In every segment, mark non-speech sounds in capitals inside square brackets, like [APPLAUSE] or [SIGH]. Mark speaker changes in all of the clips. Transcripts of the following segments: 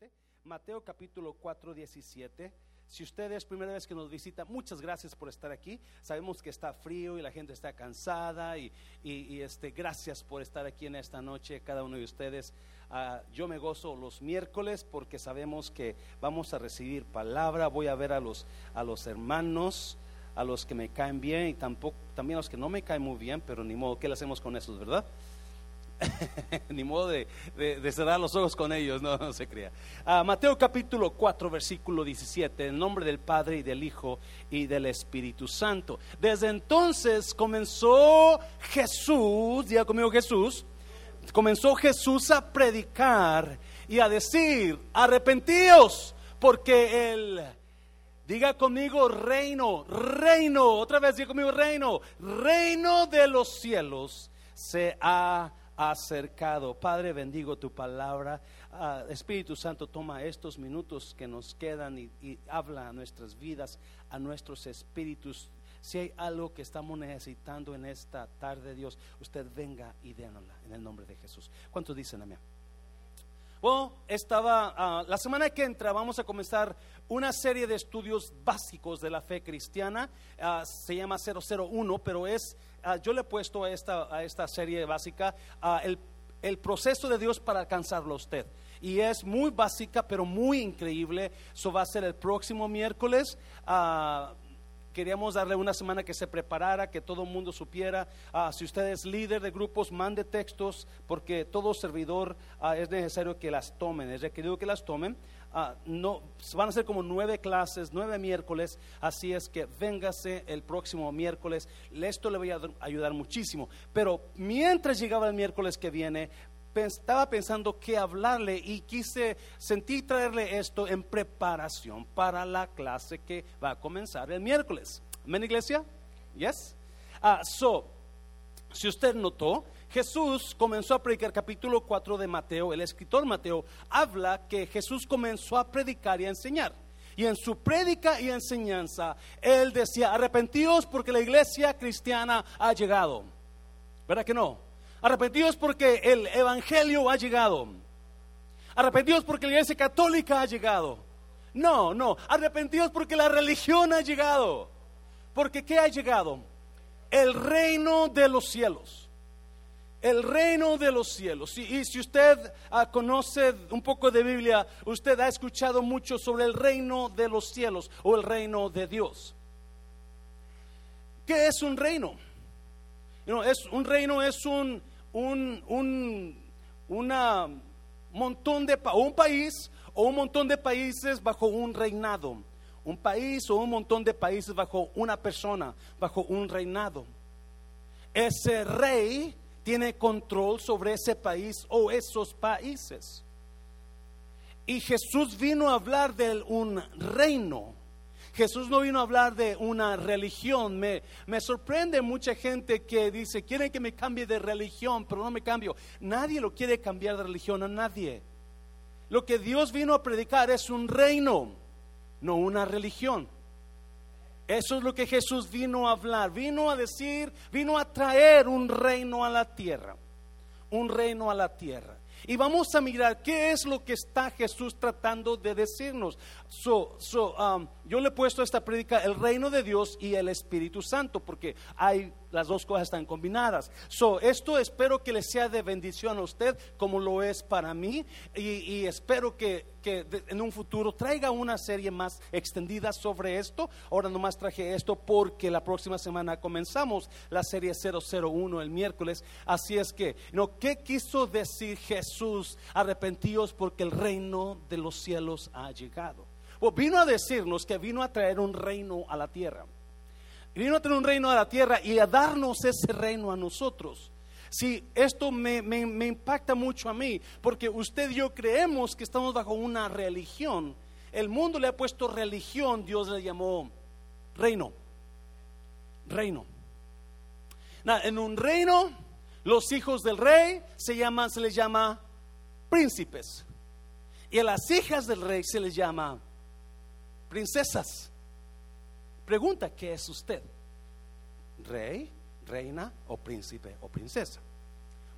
Speaker 1: 17. Mateo capítulo 4, 17. Si usted es primera vez que nos visita, muchas gracias por estar aquí. Sabemos que está frío y la gente está cansada y, y, este, gracias por estar aquí en esta noche, cada uno de ustedes. Ah, yo me gozo los miércoles porque sabemos que vamos a recibir palabra. Voy a ver a los, a los hermanos, a los que me caen bien y tampoco, también a los que no me caen muy bien, pero ni modo, ¿qué le hacemos con esos, verdad? [LAUGHS] Ni modo de, cerrar los ojos con ellos, no, se crea. Ah, Mateo capítulo 4, versículo 17, en nombre del Padre y del Hijo y del Espíritu Santo. Desde entonces comenzó Jesús, ya conmigo Jesús, comenzó Jesús a predicar y a decir, arrepentíos, porque el... Diga conmigo reino, reino, otra vez diga conmigo reino, reino de los cielos se ha acercado. Padre, bendigo tu palabra. Ah, Espíritu Santo, toma estos minutos que nos quedan y, habla a nuestras vidas, a nuestros espíritus. Si hay algo que estamos necesitando en esta tarde, Dios, usted venga y dénosla en el nombre de Jesús. ¿Cuántos dicen amén? Bueno, estaba, ah, la semana que entra vamos a comenzar una serie de estudios básicos de la fe cristiana. Ah, se llama 001, pero es Ah, yo le he puesto a esta, a esta serie básica ah, el, el, proceso de Dios para alcanzarlo a usted. Y es muy básica, pero muy increíble. Eso va a ser el próximo miércoles. Uh, queríamos darle una semana que se preparara, que todo el mundo supiera. si usted es líder de grupos, mande textos, porque todo servidor es necesario que las tomen, es requerido que las tomen. Ah, no, van a ser como nueve clases, nueve miércoles, así es que véngase el próximo miércoles, esto le voy a ayudar muchísimo. Pero mientras llegaba el miércoles que viene, estaba pensando qué hablarle y quise, sentí traerle esto en preparación para la clase que va a comenzar el miércoles. ¿Amén, iglesia? ¿Yes? Ah, so, si usted notó, Jesús comenzó a predicar, capítulo 4 de Mateo, el escritor Mateo habla que Jesús comenzó a predicar y a enseñar. Y en su prédica y enseñanza, él decía, arrepentidos porque la iglesia cristiana ha llegado. ¿Verdad que no? Arrepentidos porque el evangelio ha llegado. Arrepentidos porque la iglesia católica ha llegado. No, no, arrepentidos porque la religión ha llegado. Porque ¿qué ha llegado? El reino de los cielos el reino de los cielos. Y, si usted ah, conoce un poco de Biblia, usted ha escuchado mucho sobre el reino de los cielos o el reino de Dios. ¿Qué es un reino? es, un reino es un, un, un montón de un país o un montón de países bajo un reinado. Un país o un montón de países bajo una persona, bajo un reinado. Ese rey tiene control sobre ese país o esos países. Y Jesús vino a hablar de un reino. Jesús no vino a hablar de una religión. Me, me sorprende mucha gente que dice, quieren que me cambie de religión, pero no me cambio. Nadie lo quiere cambiar de religión a nadie. Lo que Dios vino a predicar es un reino, no una religión. Eso es lo que Jesús vino a hablar, vino a decir, vino a traer un reino a la tierra, un reino a la tierra. Y vamos a mirar qué es lo que está Jesús tratando de decirnos. So, so, um, yo le he puesto a esta predica el reino de Dios y el Espíritu Santo, porque hay las dos cosas están combinadas. So, esto espero que le sea de bendición a usted, como lo es para mí, y, espero que, que en un futuro traiga una serie más extendida sobre esto. Ahora nomás traje esto porque la próxima semana comenzamos la serie 001 el miércoles. Así es que, ¿no? ¿qué quiso decir Jesús? Arrepentíos porque el reino de los cielos ha llegado vino a decirnos que vino a traer un reino a la tierra. Vino a traer un reino a la tierra y a darnos ese reino a nosotros. Si esto me, me, impacta mucho a mí, porque usted y yo creemos que estamos bajo una religión. El mundo le ha puesto religión, Dios le llamó reino. Reino. en un reino, los hijos del rey se llaman, se les llama príncipes. Y a las hijas del rey se les llama princesas. Pregunta, ¿qué es usted? ¿Rey, reina o príncipe o princesa?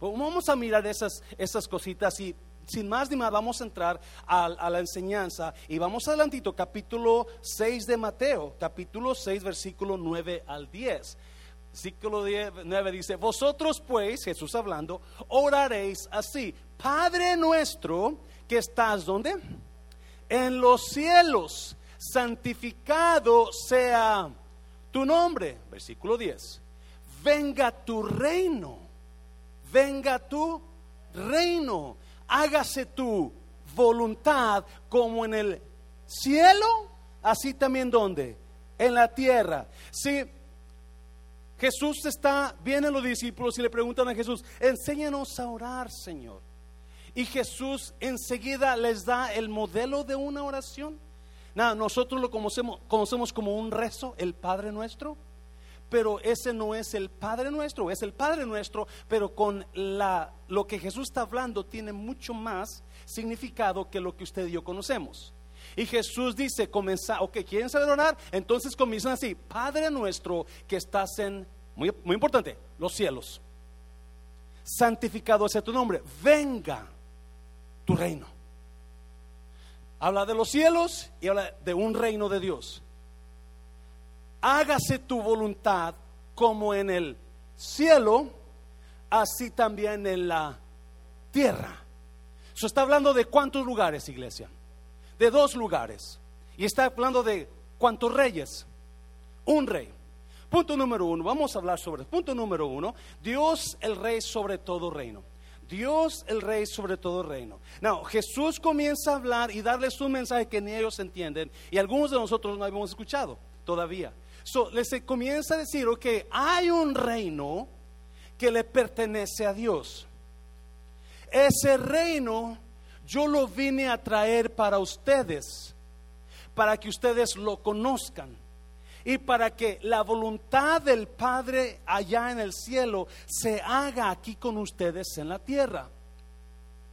Speaker 1: Vamos a mirar esas, esas cositas y sin más ni más, vamos a entrar a, la enseñanza y vamos adelantito, capítulo 6 de Mateo, capítulo 6, versículo 9 al 10. Versículo 9 dice, vosotros pues, Jesús hablando, oraréis así, Padre nuestro que estás, ¿dónde? En los cielos, santificado sea tu nombre. Versículo 10. Venga tu reino, venga tu reino, hágase tu voluntad como en el cielo, así también donde, en la tierra. Si Jesús está, vienen los discípulos y le preguntan a Jesús, enséñanos a orar, Señor. Y Jesús enseguida les da el modelo de una oración. Nada, nosotros lo conocemos, conocemos como un rezo, el Padre nuestro, pero ese no es el Padre nuestro, es el Padre nuestro, pero con la, lo que Jesús está hablando tiene mucho más significado que lo que usted y yo conocemos. Y Jesús dice, comenzar, ok, ¿quieren saber orar? Entonces comienzan así, Padre nuestro que estás en, muy, muy importante, los cielos. Santificado sea tu nombre, venga tu reino. Habla de los cielos y habla de un reino de Dios. Hágase tu voluntad como en el cielo, así también en la tierra. Eso está hablando de cuántos lugares, iglesia. De dos lugares. Y está hablando de cuántos reyes. Un rey. Punto número uno. Vamos a hablar sobre. Punto número uno. Dios el rey sobre todo reino. Dios el rey sobre todo reino. No, Jesús comienza a hablar y darles un mensaje que ni ellos entienden y algunos de nosotros no habíamos escuchado todavía. So, les comienza a decir, que hay un reino que le pertenece a Dios. Ese reino yo lo vine a traer para ustedes, para que ustedes lo conozcan y para que la voluntad del Padre allá en el cielo se haga aquí con ustedes en la tierra.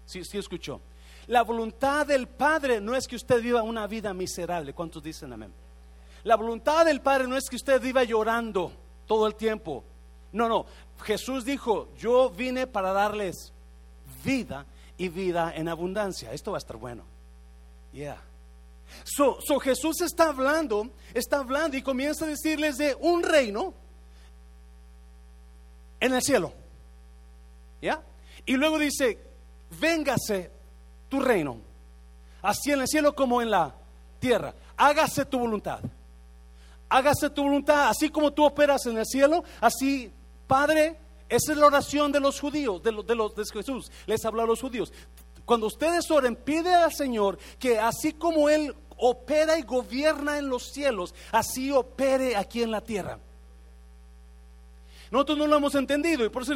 Speaker 1: Sí, sí escuchó. La voluntad del Padre no es que usted viva una vida miserable. ¿Cuántos dicen amén? La voluntad del Padre no es que usted viva llorando todo el tiempo. No, no. Jesús dijo, yo vine para darles vida y vida en abundancia. Esto va a estar bueno. Yeah. So, Jesús está hablando, está hablando y comienza a decirles de un reino en el cielo. ¿Ya? Y luego dice, véngase tu reino, así en el cielo como en la tierra. Hágase tu voluntad. Hágase tu voluntad, así como tú operas en el cielo, así, Padre, esa es la oración de los judíos, de los de, los, de Jesús. Les habla a los judíos. Cuando ustedes oren, pide al Señor que así como Él opera y gobierna en los cielos, así opere aquí en la tierra. Nosotros no lo hemos entendido y por eso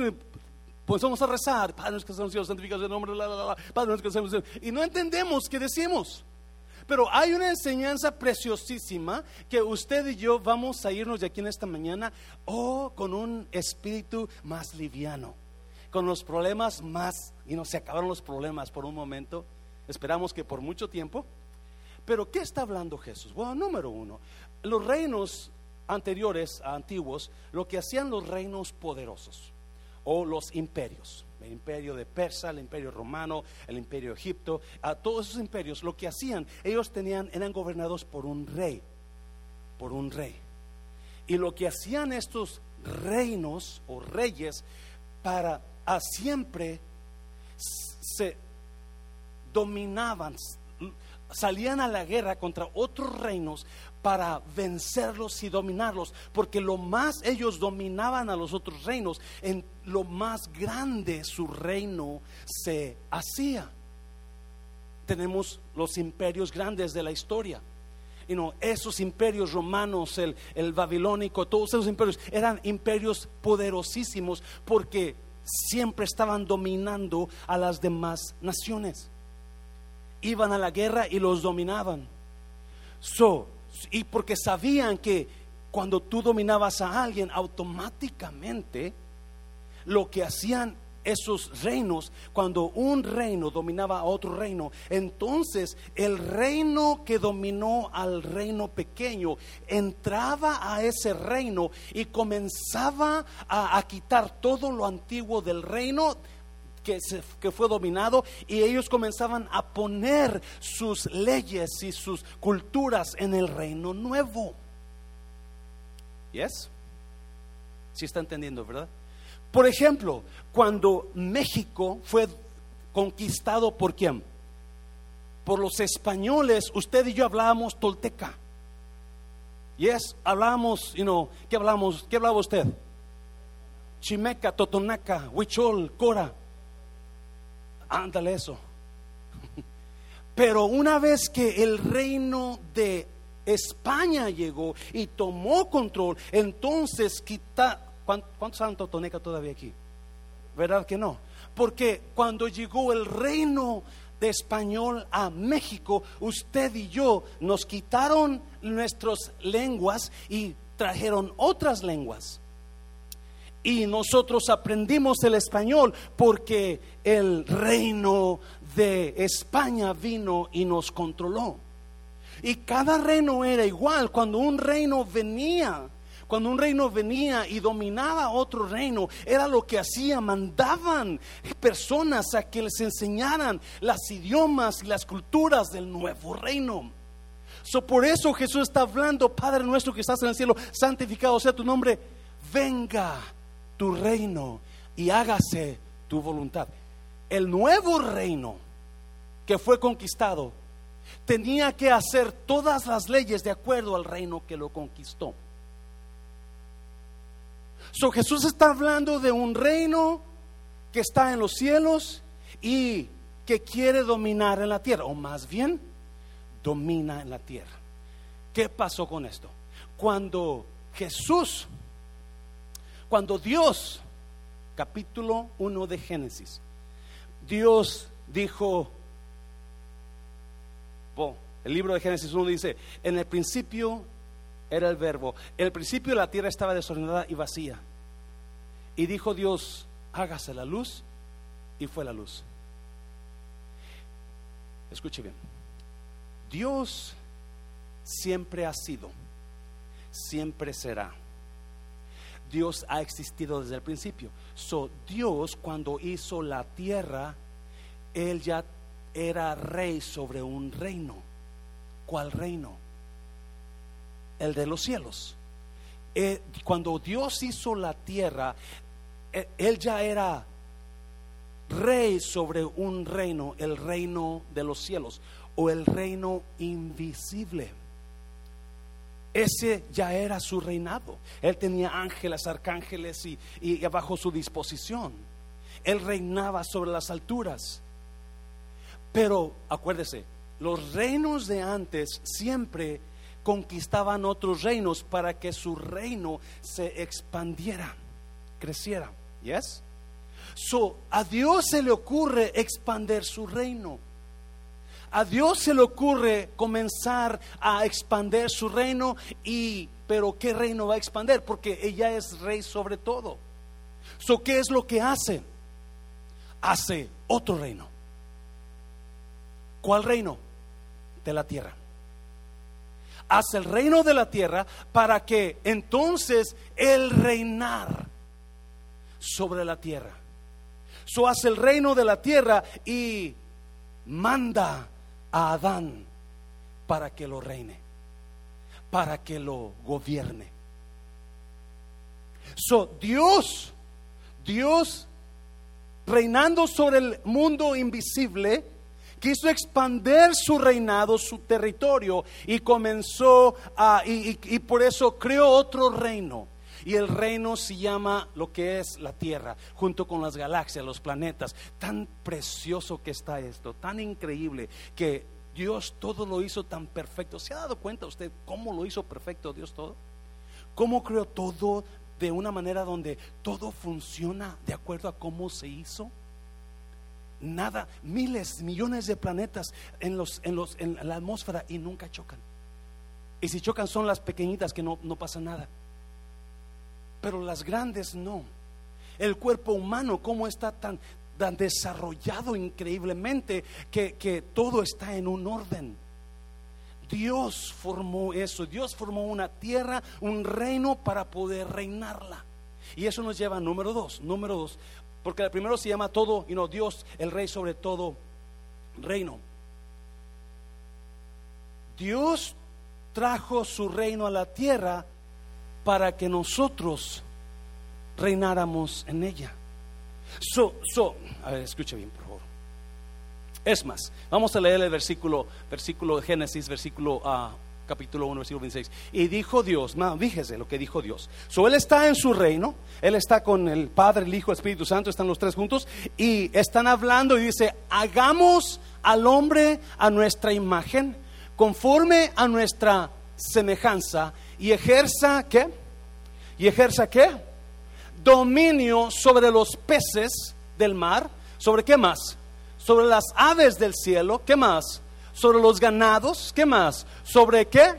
Speaker 1: pues vamos a rezar, Padre que estamos cielos, santificados el nombre, la, la, la, Padre que estamos y no entendemos qué decimos. Pero hay una enseñanza preciosísima que usted y yo vamos a irnos de aquí en esta mañana, o oh, con un espíritu más liviano, con los problemas más, y no se acabaron los problemas por un momento, esperamos que por mucho tiempo, pero ¿qué está hablando Jesús? Bueno, número uno, los reinos anteriores, antiguos, lo que hacían los reinos poderosos o los imperios, el imperio de Persa, el imperio romano, el imperio Egipto, a todos esos imperios, lo que hacían, ellos tenían, eran gobernados por un rey, por un rey. Y lo que hacían estos reinos o reyes para siempre se dominaban, salían a la guerra contra otros reinos para vencerlos y dominarlos, porque lo más ellos dominaban a los otros reinos, en lo más grande su reino se hacía. Tenemos los imperios grandes de la historia. Y no, esos imperios romanos, el, el babilónico, todos esos imperios eran imperios poderosísimos porque siempre estaban dominando a las demás naciones iban a la guerra y los dominaban. So, y porque sabían que cuando tú dominabas a alguien, automáticamente lo que hacían esos reinos, cuando un reino dominaba a otro reino, entonces el reino que dominó al reino pequeño entraba a ese reino y comenzaba a, a quitar todo lo antiguo del reino que, fue dominado y ellos comenzaban a poner sus leyes y sus culturas en el reino nuevo. ¿Yes? Si está entendiendo, ¿verdad? Por ejemplo, cuando México fue conquistado por quién? Por los españoles, usted y yo hablábamos tolteca. Yes, hablábamos, you know, ¿qué hablamos? ¿Qué hablaba usted? Chimeca, Totonaca, Huichol, Cora. Ándale eso. Pero una vez que el reino de España llegó y tomó control, entonces quita. ¿Cuántos saben Totonaca todavía aquí? ¿Verdad que no? Porque cuando llegó el reino de español a México, usted y yo nos quitaron nuestras lenguas y trajeron otras lenguas. Y nosotros aprendimos el español porque el reino de España vino y nos controló. Y cada reino era igual. Cuando un reino venía, cuando un reino venía y dominaba otro reino, era lo que hacía, mandaban personas a que les enseñaran las idiomas y las culturas del nuevo reino. So, por eso Jesús está hablando, Padre nuestro que estás en el cielo, santificado sea tu nombre, venga tu reino y hágase tu voluntad. El nuevo reino que fue conquistado tenía que hacer todas las leyes de acuerdo al reino que lo conquistó. So, Jesús está hablando de un reino que está en los cielos y que quiere dominar en la tierra, o más bien domina en la tierra. ¿Qué pasó con esto? Cuando Jesús, cuando Dios, capítulo 1 de Génesis, Dios dijo, el libro de Génesis 1 dice, en el principio era el verbo. En el principio la tierra estaba desordenada y vacía. Y dijo Dios, hágase la luz. Y fue la luz. Escuche bien. Dios siempre ha sido, siempre será. Dios ha existido desde el principio. So, Dios cuando hizo la tierra, Él ya era rey sobre un reino. ¿Cuál reino? El de los cielos. Eh, cuando Dios hizo la tierra, eh, Él ya era rey sobre un reino, el reino de los cielos o el reino invisible. Ese ya era su reinado. Él tenía ángeles, arcángeles y, y bajo su disposición. Él reinaba sobre las alturas. Pero acuérdese, los reinos de antes siempre conquistaban otros reinos para que su reino se expandiera, creciera. ¿Yes? So, a Dios se le ocurre expandir su reino. A Dios se le ocurre comenzar a expandir su reino y pero qué reino va a expandir porque ella es rey sobre todo. So, ¿qué es lo que hace? Hace otro reino. ¿Cuál reino? De la tierra. Hace el reino de la tierra para que entonces el reinar sobre la tierra. So hace el reino de la tierra y manda a Adán para que lo reine, para que lo gobierne. So Dios, Dios reinando sobre el mundo invisible, quiso expandir su reinado, su territorio, y comenzó a, y, y, por eso creó otro reino. Y el reino se llama lo que es la Tierra, junto con las galaxias, los planetas. Tan precioso que está esto, tan increíble que Dios todo lo hizo tan perfecto. ¿Se ha dado cuenta usted cómo lo hizo perfecto Dios todo? ¿Cómo creó todo de una manera donde todo funciona de acuerdo a cómo se hizo? nada, miles, millones de planetas en, los, en, los, en la atmósfera y nunca chocan. Y si chocan son las pequeñitas que no, no pasa nada. Pero las grandes no. El cuerpo humano, cómo está tan, desarrollado increíblemente que, que todo está en un orden. Dios formó eso, Dios formó una tierra, un reino para poder reinarla. Y eso nos lleva a número dos. Número dos, Porque el primero se llama todo, y no Dios, el rey sobre todo reino. Dios trajo su reino a la tierra para que nosotros reináramos en ella. So, so, a ver, escuche bien, por favor. Es más, vamos a leer el versículo, versículo de Génesis, versículo uh, capítulo 1, versículo 26. Y dijo Dios, fíjese lo que dijo Dios. So, él está en su reino, él está con el Padre, el Hijo, el Espíritu Santo, están los tres juntos y están hablando y dice, hagamos al hombre a nuestra imagen, conforme a nuestra semejanza y ejerza, ¿qué? ¿Y ejerza qué? Dominio sobre los peces del mar, ¿sobre qué más? Sobre las aves del cielo, ¿qué más? sobre los ganados, ¿qué más? ¿Sobre qué?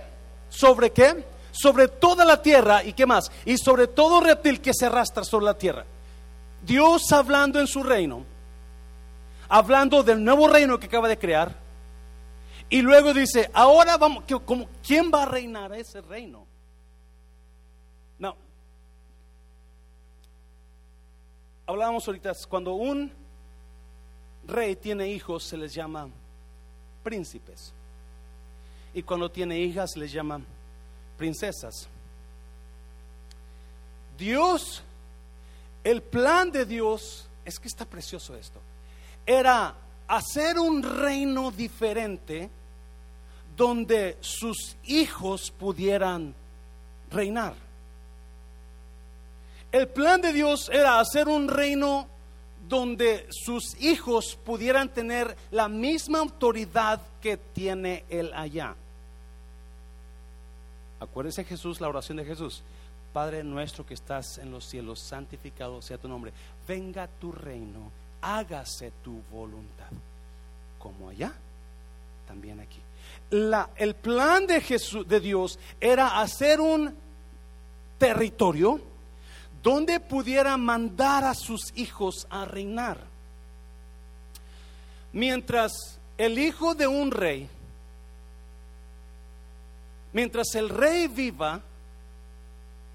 Speaker 1: ¿Sobre qué? Sobre toda la tierra y qué más? Y sobre todo reptil que se arrastra sobre la tierra. Dios hablando en su reino, hablando del nuevo reino que acaba de crear, y luego dice, ahora vamos, ¿quién va a reinar ese reino? No. Hablábamos ahorita, cuando un rey tiene hijos, se les llama príncipes. Y cuando tiene hijas les llaman princesas. Dios, el plan de Dios, es que está precioso esto, era hacer un reino diferente donde sus hijos pudieran reinar. El plan de Dios era hacer un reino donde sus hijos pudieran tener la misma autoridad que tiene él allá. Acuérdese Jesús, la oración de Jesús. Padre nuestro que estás en los cielos, santificado sea tu nombre. Venga tu reino, hágase tu voluntad. Como allá, también aquí. La, el plan de Jesús, de Dios, era hacer un territorio donde pudiera mandar a sus hijos a reinar. Mientras el hijo de un rey, mientras el rey viva,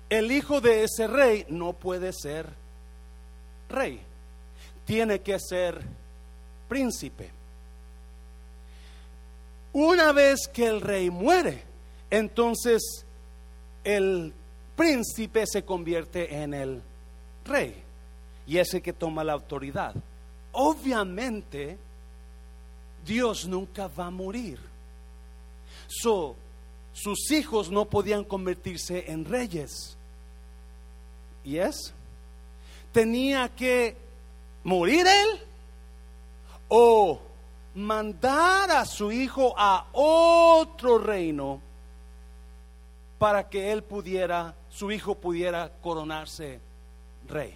Speaker 1: el hijo de ese rey no puede ser rey, tiene que ser príncipe. Una vez que el rey muere, entonces el príncipe se convierte en el rey y es el que toma la autoridad. Obviamente, Dios nunca va a morir. sus hijos no podían convertirse en reyes. ¿Y es? Tenía que morir él o mandar a su hijo a otro reino para que él pudiera, su hijo pudiera coronarse rey.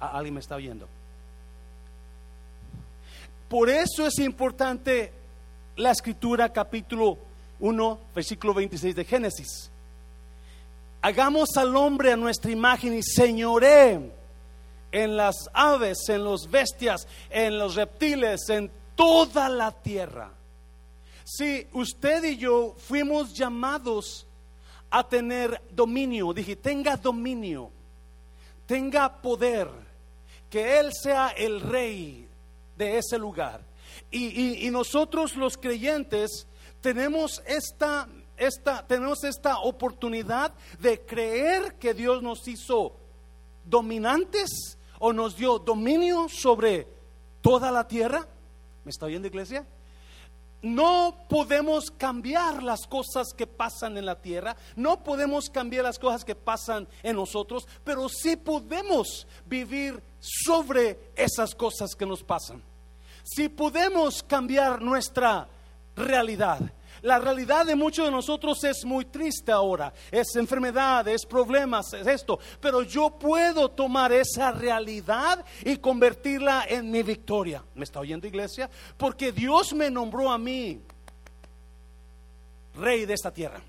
Speaker 1: ¿Alguien me está oyendo? Por eso es importante la escritura capítulo 1, versículo 26 de Génesis. Hagamos al hombre a nuestra imagen y señoré en las aves, en los bestias, en los reptiles, en toda la tierra. Si usted y yo fuimos llamados a tener dominio. Dije, tenga dominio, tenga poder, que Él sea el rey de ese lugar. Y, nosotros los creyentes tenemos esta, esta, tenemos esta oportunidad de creer que Dios nos hizo dominantes o nos dio dominio sobre toda la tierra. ¿Me está oyendo iglesia? No podemos cambiar las cosas que pasan en la tierra, no podemos cambiar las cosas que pasan en nosotros, pero sí podemos vivir sobre esas cosas que nos pasan. Si podemos cambiar nuestra realidad, la realidad de muchos de nosotros es muy triste ahora. Es enfermedad, es problemas, es esto. Pero yo puedo tomar esa realidad y convertirla en mi victoria. ¿Me está oyendo iglesia? Porque Dios me nombró a mí rey de esta tierra.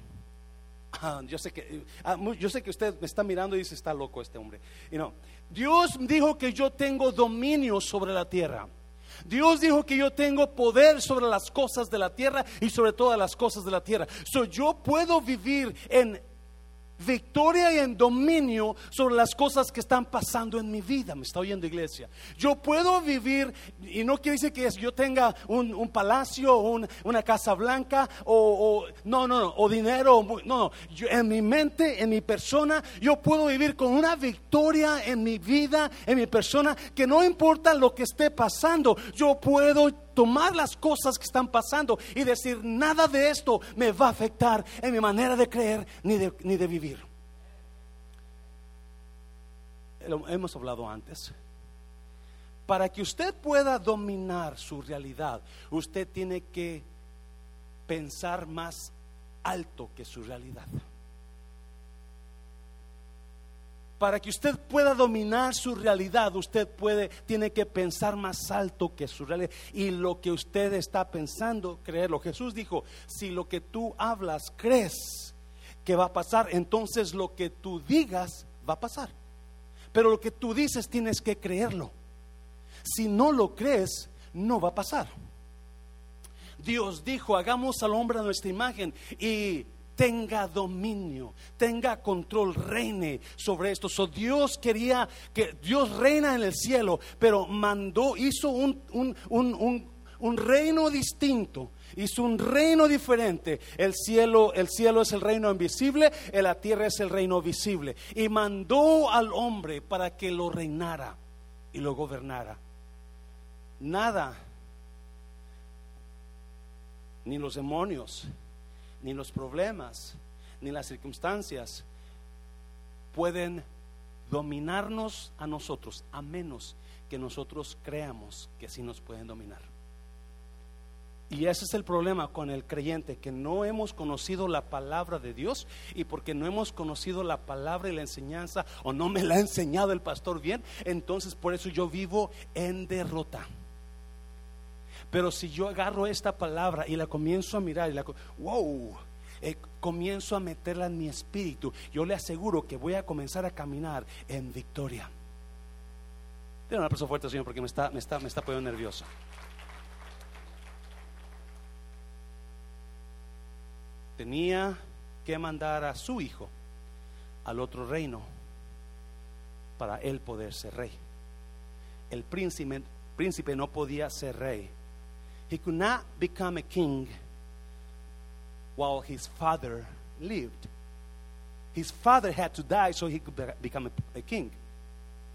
Speaker 1: Ah, yo, sé que, ah, yo sé que usted me está mirando y dice, está loco este hombre. Y no, Dios dijo que yo tengo dominio sobre la tierra. Dios dijo que yo tengo poder sobre las cosas de la tierra y sobre todas las cosas de la tierra. So, yo puedo vivir en victoria y en dominio sobre las cosas que están pasando en mi vida. Me está oyendo iglesia. Yo puedo vivir, y no quiere decir que yo tenga un, palacio, un, una casa blanca, o, no, no, no, o dinero, no, no. Yo, en mi mente, en mi persona, yo puedo vivir con una victoria en mi vida, en mi persona, que no importa lo que esté pasando, yo puedo tomar las cosas que están pasando y decir, nada de esto me va a afectar en mi manera de creer ni de, ni de vivir. Lo hemos hablado antes. Para que usted pueda dominar su realidad, usted tiene que pensar más alto que su realidad. Para que usted pueda dominar su realidad, usted puede, tiene que pensar más alto que su realidad. Y lo que usted está pensando, creerlo. Jesús dijo, si lo que tú hablas crees que va a pasar, entonces lo que tú digas va a pasar. Pero lo que tú dices tienes que creerlo. Si no lo crees, no va a pasar. Dios dijo, hagamos al hombre a nuestra imagen y tenga dominio, tenga control, reine sobre esto. So Dios quería que Dios reina en el cielo, pero mandó, hizo un, un, reino distinto hizo un reino diferente. El cielo, el cielo es el reino invisible, la tierra es el reino visible. Y mandó al hombre para que lo reinara y lo gobernara. Nada, ni los demonios, ni los problemas, ni las circunstancias pueden dominarnos a nosotros, a menos que nosotros creamos que sí nos pueden dominar. Y ese es el problema con el creyente, que no hemos conocido la palabra de Dios y porque no hemos conocido la palabra y la enseñanza o no me la ha enseñado el pastor bien, entonces por eso yo vivo en derrota. Pero si yo agarro esta palabra y la comienzo a mirar y la wow, eh, comienzo a meterla en mi espíritu, yo le aseguro que voy a comenzar a caminar en victoria. Tiene una persona fuerte, Señor, porque me está, me está, me está poniendo nervioso. Tenía que mandar a su hijo al otro reino para él poder ser rey. El príncipe no podía ser rey He could not become a king while his father lived. His father had to die so he could become a, a king.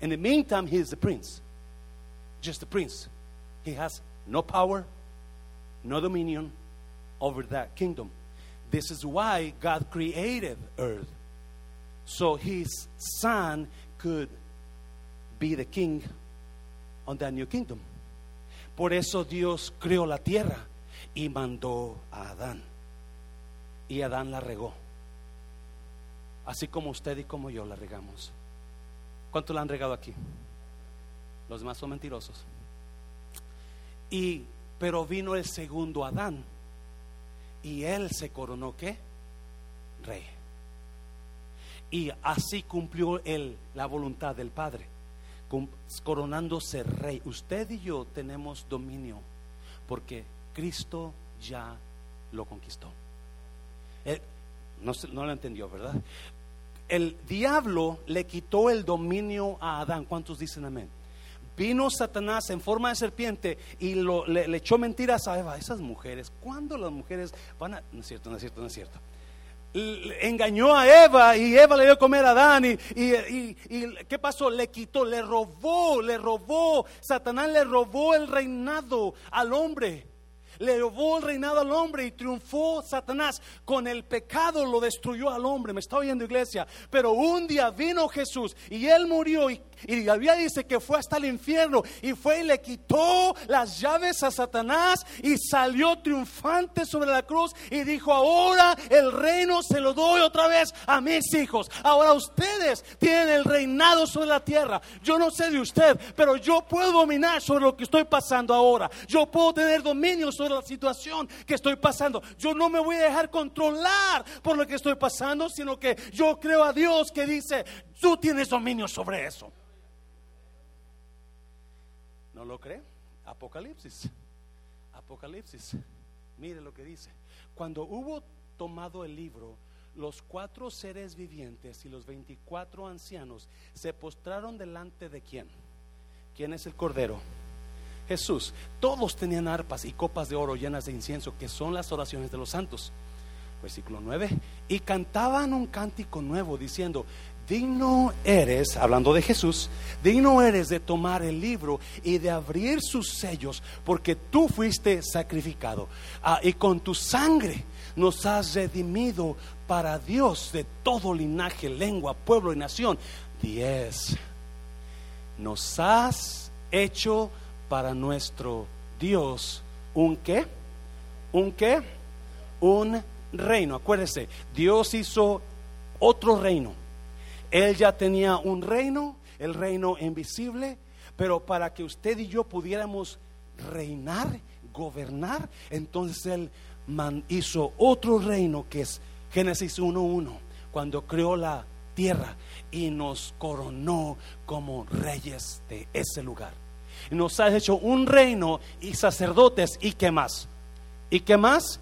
Speaker 1: In the meantime, he is the prince. Just a prince. He has no power, no dominion over that kingdom. This is why God created earth. So his son could be the king on that new kingdom. Por eso Dios creó la tierra y mandó a Adán. Y Adán la regó. Así como usted y como yo la regamos. ¿Cuánto la han regado aquí? Los demás son mentirosos. Y pero vino el segundo Adán y él se coronó qué? Rey. Y así cumplió él la voluntad del Padre coronándose rey. Usted y yo tenemos dominio porque Cristo ya lo conquistó. No, no lo entendió, ¿verdad? El diablo le quitó el dominio a Adán. ¿Cuántos dicen amén? Vino Satanás en forma de serpiente y le, echó mentiras a Eva. Esas mujeres, ¿cuándo las mujeres van a.? No es cierto, no es cierto, no es cierto engañó a Eva y Eva le dio a comer a Adán y, y, ¿qué pasó? Le quitó, le robó, le robó, Satanás le robó el reinado al hombre. Le robó el reinado al hombre y triunfó Satanás. Con el pecado lo destruyó al hombre. Me está oyendo iglesia. Pero un día vino Jesús y él murió y y la Biblia dice que fue hasta el infierno y fue y le quitó las llaves a Satanás y salió triunfante sobre la cruz y dijo, ahora el reino se lo doy otra vez a mis hijos. Ahora ustedes tienen el reinado sobre la tierra. Yo no sé de usted, pero yo puedo dominar sobre lo que estoy pasando ahora. Yo puedo tener dominio sobre la situación que estoy pasando. Yo no me voy a dejar controlar por lo que estoy pasando, sino que yo creo a Dios que dice, tú tienes dominio sobre eso. ¿No lo cree? Apocalipsis. Apocalipsis. Mire lo que dice. Cuando hubo tomado el libro, los cuatro seres vivientes y los veinticuatro ancianos se postraron delante de quién? ¿Quién es el Cordero? Jesús. Todos tenían arpas y copas de oro llenas de incienso, que son las oraciones de los santos. Versículo 9. Y cantaban un cántico nuevo diciendo, digno eres, hablando de Jesús, digno eres de tomar el libro y de abrir sus sellos, porque tú fuiste sacrificado. Ah, y con tu sangre nos has redimido para Dios de todo linaje, lengua, pueblo y nación. Diez. Nos has hecho para nuestro Dios un qué? ¿Un qué? Un reino. Acuérdese, Dios hizo otro reino. Él ya tenía un reino, el reino invisible, pero para que usted y yo pudiéramos reinar, gobernar, entonces Él hizo otro reino que es Génesis 1.1, cuando creó la tierra y nos coronó como reyes de ese lugar. Nos ha hecho un reino y sacerdotes y qué más. ¿Y qué más?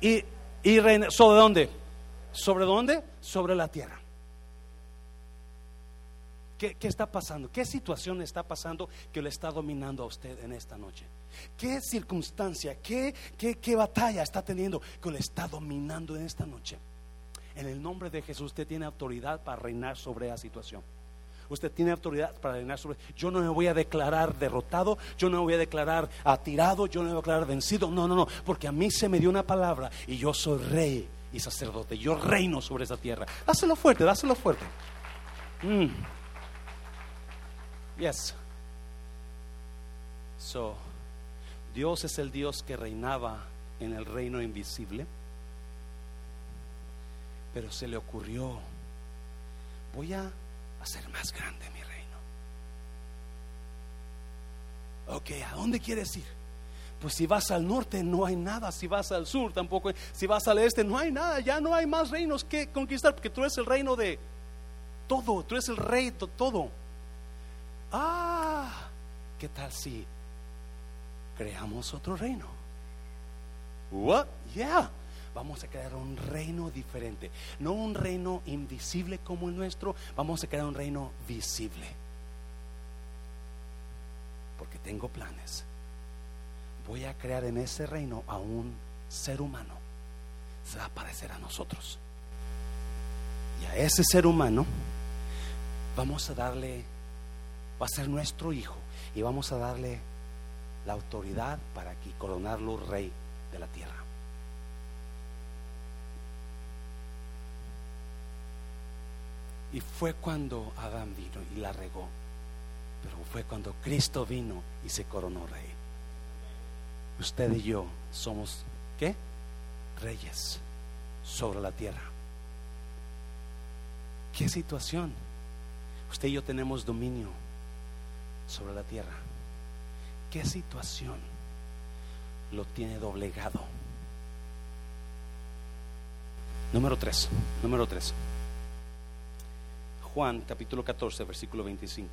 Speaker 1: Y, y reina, ¿sobre dónde? ¿Sobre dónde? Sobre la tierra. ¿Qué, ¿Qué, está pasando? ¿Qué situación está pasando que le está dominando a usted en esta noche? ¿Qué circunstancia, qué, qué, qué batalla está teniendo que le está dominando en esta noche? En el nombre de Jesús usted tiene autoridad para reinar sobre esa situación. Usted tiene autoridad para reinar sobre. Yo no me voy a declarar derrotado, yo no me voy a declarar atirado, yo no me voy a declarar vencido. No, no, no, porque a mí se me dio una palabra y yo soy rey y sacerdote. Yo reino sobre esa tierra. Dáselo fuerte, dáselo fuerte. Mm. Yes. So, Dios es el Dios que reinaba en el reino invisible pero se le ocurrió, voy a hacer más grande mi reino. Ok, ¿a dónde quieres ir? Pues si vas al norte no hay nada, si vas al sur tampoco, si vas al este no hay nada, ya no hay más reinos que conquistar, porque tú eres el reino de todo, tú eres el rey de todo. Ah, ¿qué tal si creamos otro reino? What? Yeah vamos a crear un reino diferente. No un reino invisible como el nuestro, vamos a crear un reino visible. Porque tengo planes. Voy a crear en ese reino a un ser humano. Se va a parecer a nosotros. Y a ese ser humano vamos a darle, va a ser nuestro hijo, y vamos a darle la autoridad para que coronarlo rey de la tierra. Y fue cuando Adán vino y la regó. Pero fue cuando Cristo vino y se coronó rey. Usted y yo somos, ¿qué? Reyes sobre la tierra. ¿Qué situación? Usted y yo tenemos dominio sobre la tierra. ¿Qué situación lo tiene doblegado? Número tres, número tres. Juan capítulo 14, versículo 25.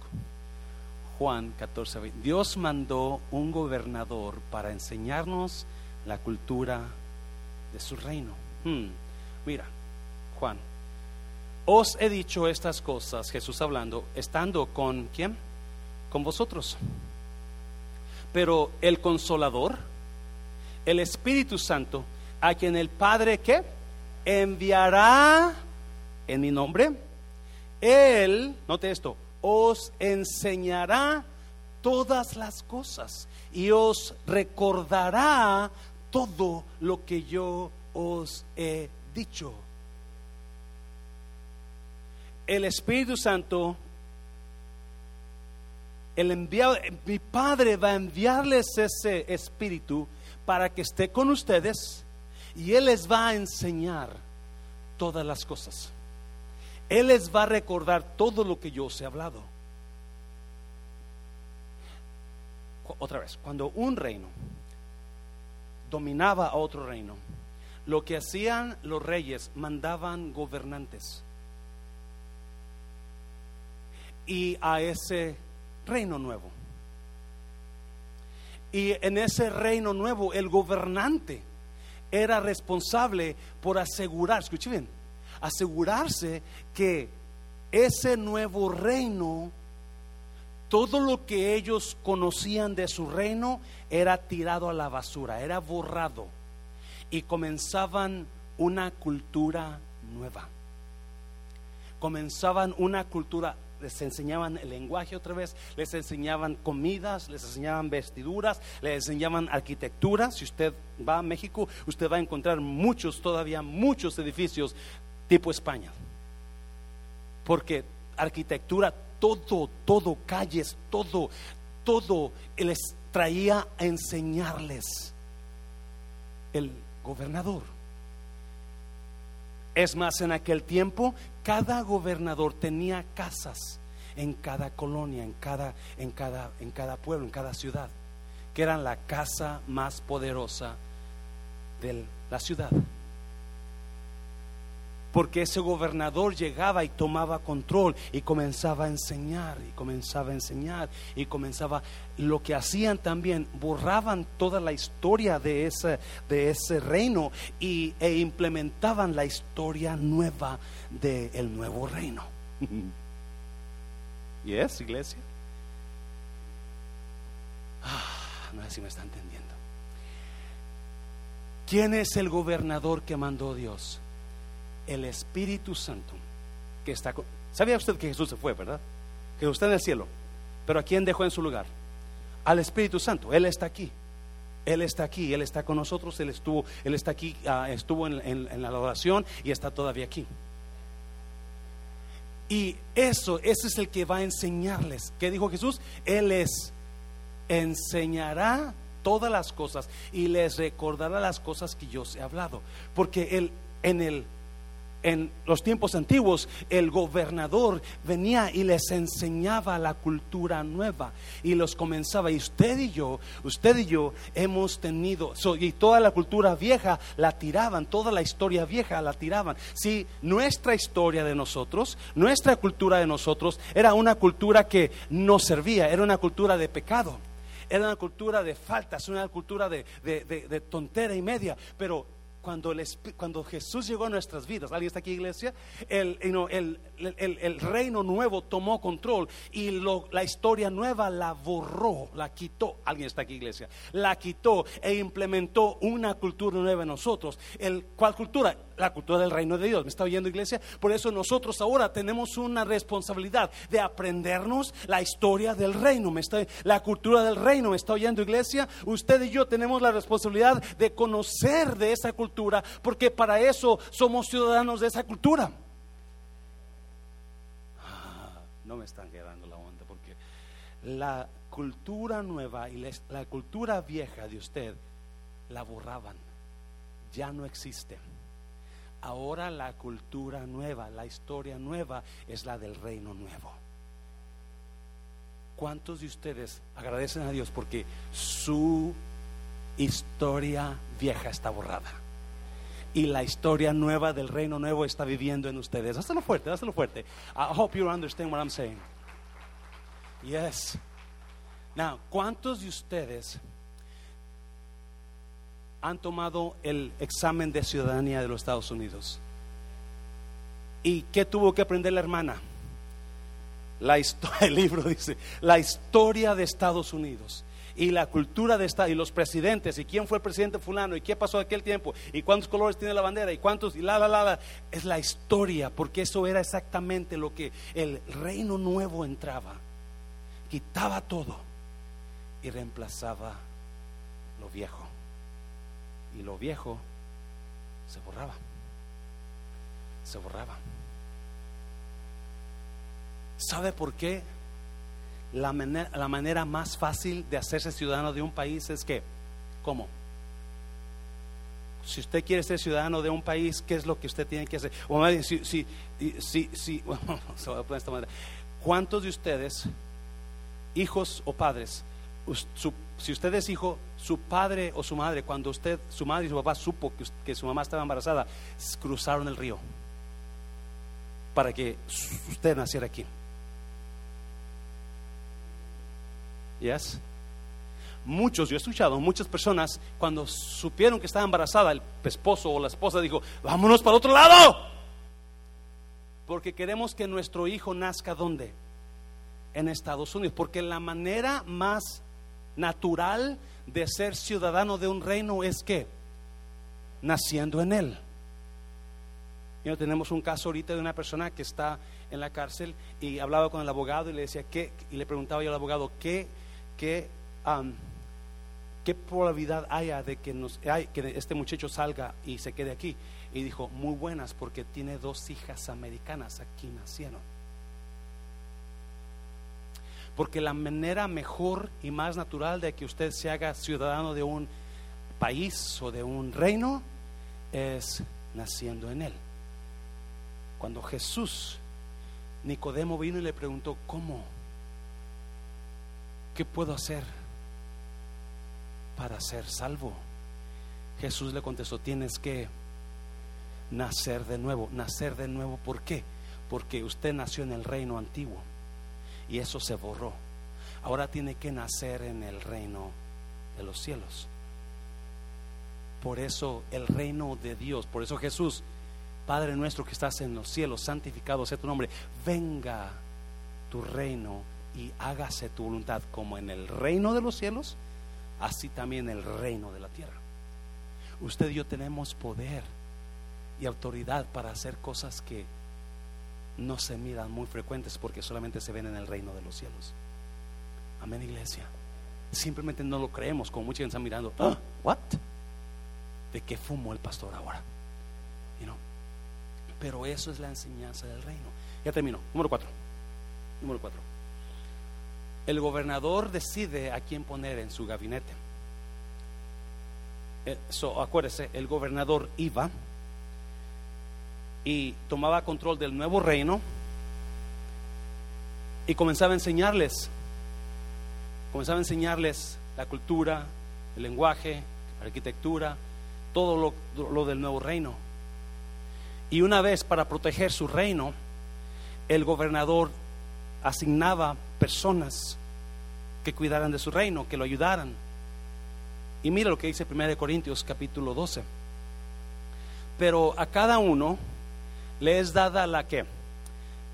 Speaker 1: Juan 14, Dios mandó un gobernador para enseñarnos la cultura de su reino. Hmm, mira, Juan, os he dicho estas cosas, Jesús hablando, estando con quién? Con vosotros. Pero el consolador, el Espíritu Santo, a quien el Padre que enviará en mi nombre, él, note esto, os enseñará todas las cosas y os recordará todo lo que yo os he dicho. El Espíritu Santo, el enviado, mi Padre va a enviarles ese Espíritu para que esté con ustedes y Él les va a enseñar todas las cosas. Él les va a recordar todo lo que yo os he hablado. Otra vez, cuando un reino dominaba a otro reino, lo que hacían los reyes, mandaban gobernantes. Y a ese reino nuevo. Y en ese reino nuevo, el gobernante era responsable por asegurar, escuchen bien, asegurarse que ese nuevo reino, todo lo que ellos conocían de su reino era tirado a la basura, era borrado. Y comenzaban una cultura nueva. Comenzaban una cultura les enseñaban el lenguaje otra vez, les enseñaban comidas, les enseñaban vestiduras, les enseñaban arquitectura. Si usted va a México, usted va a encontrar muchos, todavía muchos edificios tipo España. Porque arquitectura, todo, todo, calles, todo, todo les traía a enseñarles el gobernador. Es más, en aquel tiempo cada gobernador tenía casas en cada colonia, en cada, en cada, en cada pueblo, en cada ciudad, que eran la casa más poderosa de la ciudad porque ese gobernador llegaba y tomaba control y comenzaba a enseñar y comenzaba a enseñar y comenzaba lo que hacían también borraban toda la historia de ese de ese reino y e implementaban la historia nueva del nuevo reino. [LAUGHS] ¿Y es iglesia? Ah, no sé si me está entendiendo. ¿Quién es el gobernador que mandó Dios? El Espíritu Santo que está con... ¿Sabía usted que Jesús se fue, verdad? Que usted en el cielo. Pero ¿a quién dejó en su lugar? Al Espíritu Santo. Él está aquí. Él está aquí, Él está con nosotros, Él estuvo, Él está aquí, ah, estuvo en, la adoración y está todavía aquí. Y eso, ese es el que va a enseñarles. ¿Qué dijo Jesús? Él les enseñará todas las cosas y les recordará las cosas que yo os he hablado. Porque Él en el en los tiempos antiguos el gobernador venía y les enseñaba la cultura nueva y los comenzaba y usted y yo, usted y yo hemos tenido y toda la cultura vieja la tiraban, toda la historia vieja la tiraban. Si nuestra historia de nosotros, nuestra cultura de nosotros era una cultura que no servía, era una cultura de pecado. Era una cultura de faltas, una cultura de, de, de tontera y media, pero cuando, cuando Jesús llegó a nuestras vidas, ¿alguien está aquí, iglesia? El, el, reino nuevo tomó control y la historia nueva la borró, la quitó. ¿Alguien está aquí, iglesia? La quitó e implementó una cultura nueva en nosotros. El, ¿Cuál cultura? La cultura del reino de Dios. ¿Me está oyendo, iglesia? Por eso nosotros ahora tenemos una responsabilidad de aprendernos la historia del reino. ¿Me está, la cultura del reino. ¿Me está oyendo, iglesia? Usted y yo tenemos la responsabilidad de conocer de esa cultura porque para eso somos ciudadanos de esa cultura. Ah, no me están quedando la onda, porque la cultura nueva y la cultura vieja de usted la borraban, ya no existe. Ahora la cultura nueva, la historia nueva es la del reino nuevo. ¿Cuántos de ustedes agradecen a Dios porque su historia vieja está borrada? Y la historia nueva del reino nuevo está viviendo en ustedes. Hazlo fuerte, hazlo fuerte. I hope you understand what I'm saying. Yes. Now, ¿cuántos de ustedes han tomado el examen de ciudadanía de los Estados Unidos? ¿Y qué tuvo que aprender la hermana? [LAUGHS] El libro dice, la historia de Estados Unidos y la cultura de Estado y los presidentes y quién fue el presidente fulano y qué pasó aquel tiempo y cuántos colores tiene la bandera y cuántos y la la la, la. es la historia porque eso era exactamente lo que el reino nuevo entraba quitaba todo y reemplazaba lo viejo y lo viejo se borraba se borraba ¿sabe por qué? La manera, la manera más fácil de hacerse ciudadano de un país es que, ¿cómo? Si usted quiere ser ciudadano de un país, ¿qué es lo que usted tiene que hacer? Si, si, si, si [LAUGHS] ¿cuántos de ustedes, hijos o padres, si usted es hijo, su padre o su madre, cuando usted, su madre y su papá supo que, que su mamá estaba embarazada, cruzaron el río para que usted naciera aquí? Yes. Muchos, yo he escuchado, muchas personas cuando supieron que estaba embarazada, el esposo o la esposa dijo, vámonos para otro lado. Porque queremos que nuestro hijo nazca donde? En Estados Unidos. Porque la manera más natural de ser ciudadano de un reino es que naciendo en él. Y tenemos un caso ahorita de una persona que está en la cárcel y hablaba con el abogado y le decía ¿qué? y le preguntaba yo al abogado qué, qué, qué probabilidad haya de que, nos, que este muchacho salga y se quede aquí. Y dijo, muy buenas porque tiene dos hijas americanas, aquí nacieron. Porque la manera mejor y más natural de que usted se haga ciudadano de un país o de un reino es naciendo en él. Cuando Jesús, Nicodemo vino y le preguntó, ¿cómo? ¿Qué puedo hacer para ser salvo? Jesús le contestó, tienes que nacer de nuevo. Nacer de nuevo, ¿por qué? Porque usted nació en el reino antiguo y eso se borró. Ahora tiene que nacer en el reino de los cielos. Por eso el reino de Dios, por eso Jesús Padre nuestro que estás en los cielos, santificado sea tu nombre. Venga tu reino y hágase tu voluntad como en el reino de los cielos, así también en el reino de la tierra. Usted y yo tenemos poder y autoridad para hacer cosas que no se miran muy frecuentes porque solamente se ven en el reino de los cielos. Amén, iglesia. Simplemente no lo creemos, como mucha gente está mirando. ¿Ah? ¿What? ¿De qué fumo el pastor ahora? Pero eso es la enseñanza del reino. Ya termino. Número cuatro. Número cuatro. El gobernador decide a quién poner en su gabinete. Eh, acuérdese, el gobernador iba y tomaba control del nuevo reino y comenzaba a enseñarles, comenzaba a enseñarles la cultura, el lenguaje, la arquitectura, todo lo del nuevo reino. Y una vez para proteger su reino, el gobernador asignaba personas que cuidaran de su reino, que lo ayudaran. Y mira lo que dice 1 Corintios capítulo 12. Pero a cada uno le es dada la que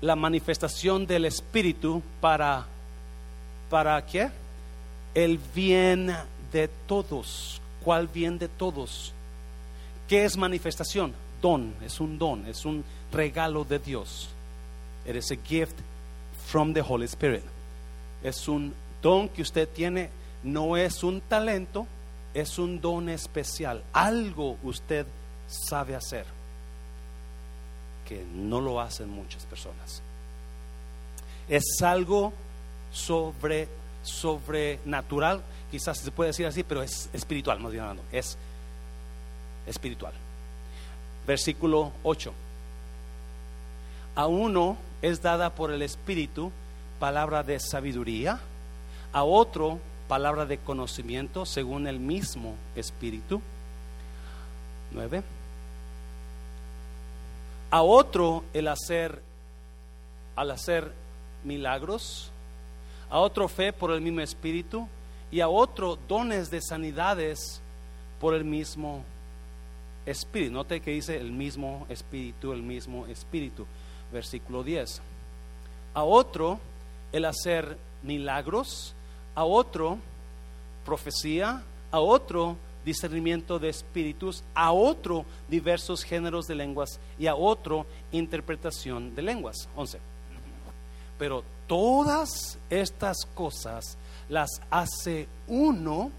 Speaker 1: la manifestación del espíritu para para qué? El bien de todos. ¿Cuál bien de todos? ¿Qué es manifestación? don, es un don, es un regalo de Dios. It is a gift from the Holy Spirit. Es un don que usted tiene, no es un talento, es un don especial. Algo usted sabe hacer que no lo hacen muchas personas. Es algo sobre sobrenatural, quizás se puede decir así, pero es espiritual, no hablando, es espiritual versículo 8. A uno es dada por el Espíritu palabra de sabiduría, a otro palabra de conocimiento según el mismo Espíritu. 9. A otro el hacer, al hacer milagros, a otro fe por el mismo Espíritu y a otro dones de sanidades por el mismo espíritu. Note que dice el mismo espíritu, el mismo espíritu. Versículo 10. A otro el hacer milagros, a otro profecía, a otro discernimiento de espíritus, a otro diversos géneros de lenguas y a otro interpretación de lenguas. 11. Pero todas estas cosas las hace uno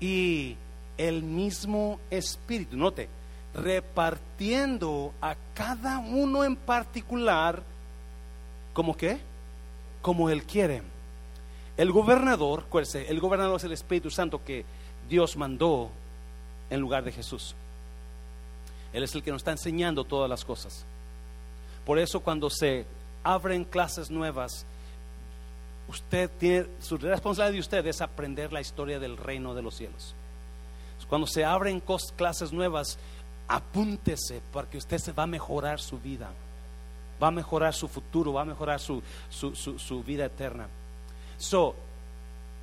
Speaker 1: y el mismo espíritu. Note, repartiendo a cada uno en particular, como qué? Como Él quiere. El gobernador, el gobernador es el Espíritu Santo que Dios mandó en lugar de Jesús. Él es el que nos está enseñando todas las cosas. Por eso cuando se abren clases nuevas, usted tiene, su responsabilidad de usted es aprender la historia del reino de los cielos. Cuando se abren clases nuevas, apúntese porque usted se va a mejorar su vida, va a mejorar su futuro, va a mejorar su, su, vida eterna. So,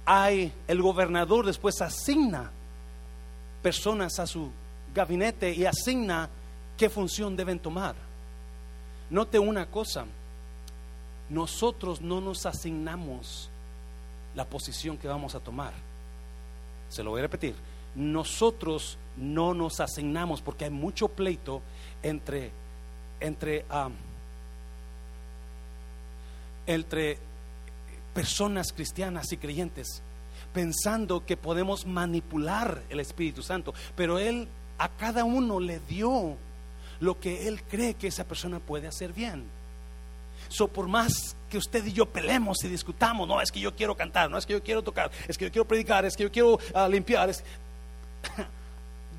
Speaker 1: hay el gobernador después asigna personas a su gabinete y asigna qué función deben tomar. Note una cosa, nosotros no nos asignamos la posición que vamos a tomar. Se lo voy a repetir. Nosotros no nos asignamos porque hay mucho pleito entre entre entre personas cristianas y creyentes pensando que podemos manipular el Espíritu Santo, pero él a cada uno le dio lo que él cree que esa persona puede hacer bien. So, por más que usted y yo peleemos y discutamos, no es que yo quiero cantar, no es que yo quiero tocar, es que yo quiero predicar, es que yo quiero ah, limpiar.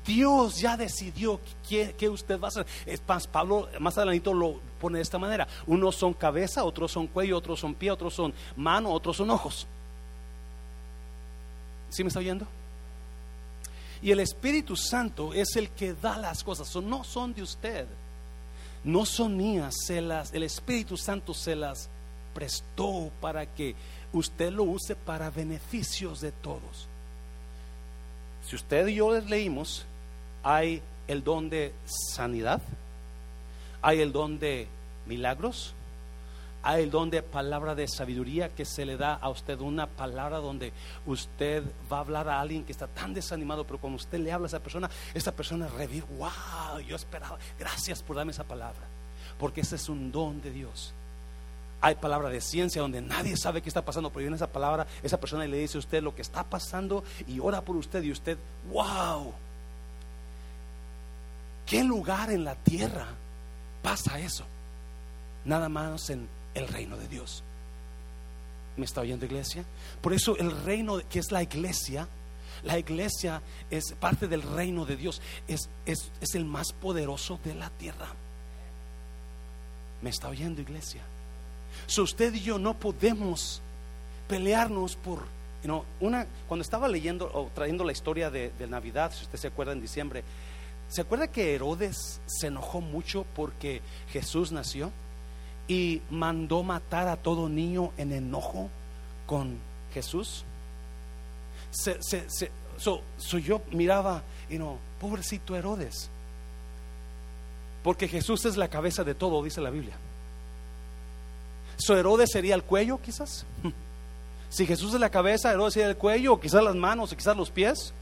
Speaker 1: Dios ya decidió que, usted va a hacer. Es Pablo más adelantito lo pone de esta manera: unos son cabeza, otros son cuello, otros son pie, otros son mano, otros son ojos. ¿Sí me está oyendo? Y el Espíritu Santo es el que da las cosas, no son de usted, no son mías, el Espíritu Santo se las prestó para que usted lo use para beneficios de todos. Si usted y yo les leímos, hay el don de sanidad, hay el don de milagros, hay el don de palabra de sabiduría que se le da a usted una palabra donde usted va a hablar a alguien que está tan desanimado, pero cuando usted le habla a esa persona, esa persona revive, wow, yo esperaba, gracias por darme esa palabra, porque ese es un don de Dios. Hay palabra de ciencia donde nadie sabe qué está pasando, pero viene esa palabra, esa persona le dice a usted lo que está pasando y ora por usted y usted, wow. ¿Qué lugar en la tierra pasa eso? Nada más en el reino de Dios. ¿Me está oyendo iglesia? Por eso el reino que es la iglesia, la iglesia es parte del reino de Dios, es, es, es el más poderoso de la tierra. ¿Me está oyendo iglesia? So usted y yo no podemos pelearnos por, una, cuando estaba leyendo o trayendo la historia de Navidad, si usted se acuerda en diciembre, ¿se acuerda que Herodes se enojó mucho porque Jesús nació? y mandó matar a todo niño en enojo con Jesús. So, yo miraba, y no, pobrecito Herodes, porque Jesús es la cabeza de todo, dice la Biblia. So Herodes sería el cuello, quizás. [LAUGHS] Si Jesús es la cabeza, Herodes sería el cuello, o quizás las manos, o quizás los pies.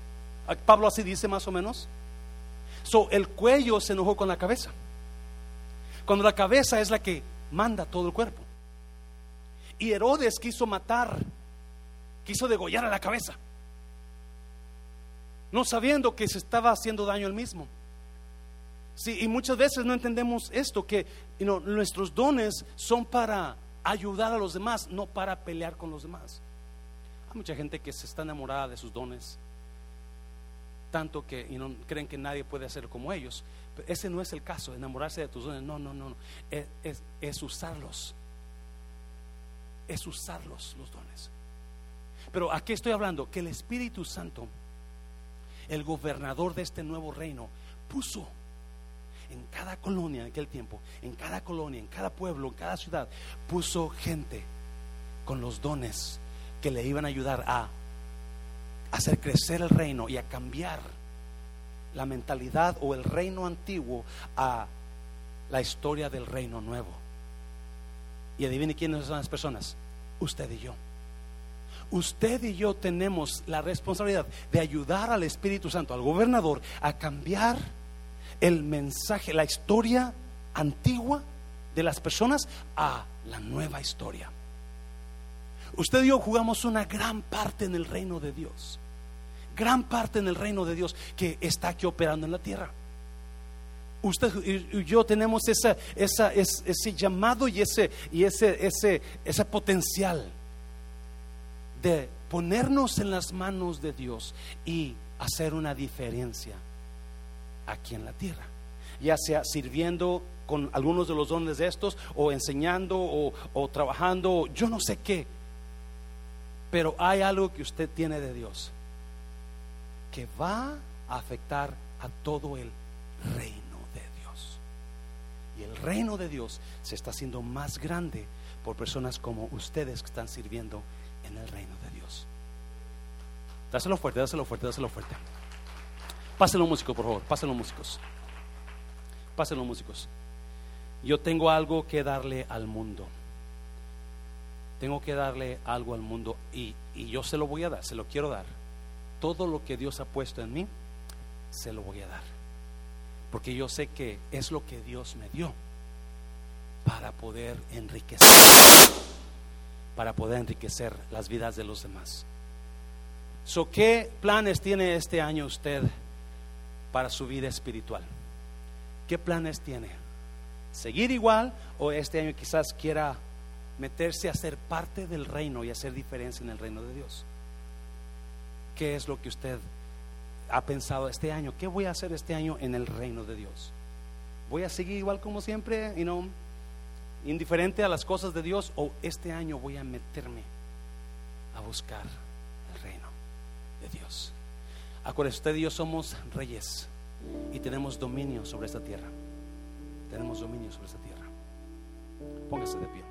Speaker 1: Pablo así dice más o menos. So, el cuello se enojó con la cabeza. Cuando la cabeza es la que manda todo el cuerpo. Y Herodes quiso matar, quiso degollar a la cabeza, no sabiendo que se estaba haciendo daño él mismo. Sí, y muchas veces no entendemos esto, que nuestros dones son para ayudar a los demás, no para pelear con los demás. Hay mucha gente que se está enamorada de sus dones, tanto que y no, creen que nadie puede hacer como ellos. Ese no es el caso, enamorarse de tus dones. No, no, no. no. Es, es, usarlos. Es usarlos los dones. Pero aquí estoy hablando que el Espíritu Santo, el gobernador de este nuevo reino, puso en cada colonia en aquel tiempo, en cada colonia, en cada pueblo, en cada ciudad, puso gente con los dones que le iban a ayudar a hacer crecer el reino y a cambiar la mentalidad o el reino antiguo a la historia del reino nuevo. Y adivine quiénes son las personas. Usted y yo. Usted y yo tenemos la responsabilidad de ayudar al Espíritu Santo, al gobernador, a cambiar el mensaje, la historia antigua de las personas a la nueva historia. Usted y yo jugamos una gran parte en el reino de Dios. Gran parte en el reino de Dios que está aquí operando en la tierra. Usted y yo tenemos esa, esa, ese llamado y ese, y ese, ese, ese potencial de ponernos en las manos de Dios y hacer una diferencia aquí en la tierra, ya sea sirviendo con algunos de los dones de estos, o enseñando, o, o trabajando, yo no sé qué, pero hay algo que usted tiene de Dios que va a afectar a todo el reino de Dios. Y el reino de Dios se está haciendo más grande por personas como ustedes que están sirviendo en el reino de Dios. Dáselo fuerte, dáselo fuerte, dáselo fuerte. Pásenlo músicos, por favor, pásenlo músicos. Pásenlo músicos. Yo tengo algo que darle al mundo. Tengo que darle algo al mundo y, y yo se lo voy a dar, se lo quiero dar. Todo lo que Dios ha puesto en mí, se lo voy a dar. Porque yo sé que es lo que Dios me dio para poder enriquecer, para poder enriquecer las vidas de los demás. So, ¿Qué planes tiene este año usted para su vida espiritual? ¿Qué planes tiene? ¿Seguir igual o este año quizás quiera meterse a ser parte del reino y hacer diferencia en el reino de Dios? ¿Qué es lo que usted ha pensado este año? ¿Qué voy a hacer este año en el reino de Dios? ¿Voy a seguir igual como siempre, y no indiferente a las cosas de Dios o este año voy a meterme a buscar el reino de Dios? Acuérdese, usted y yo somos reyes y tenemos dominio sobre esta tierra. Tenemos dominio sobre esta tierra. Póngase de pie.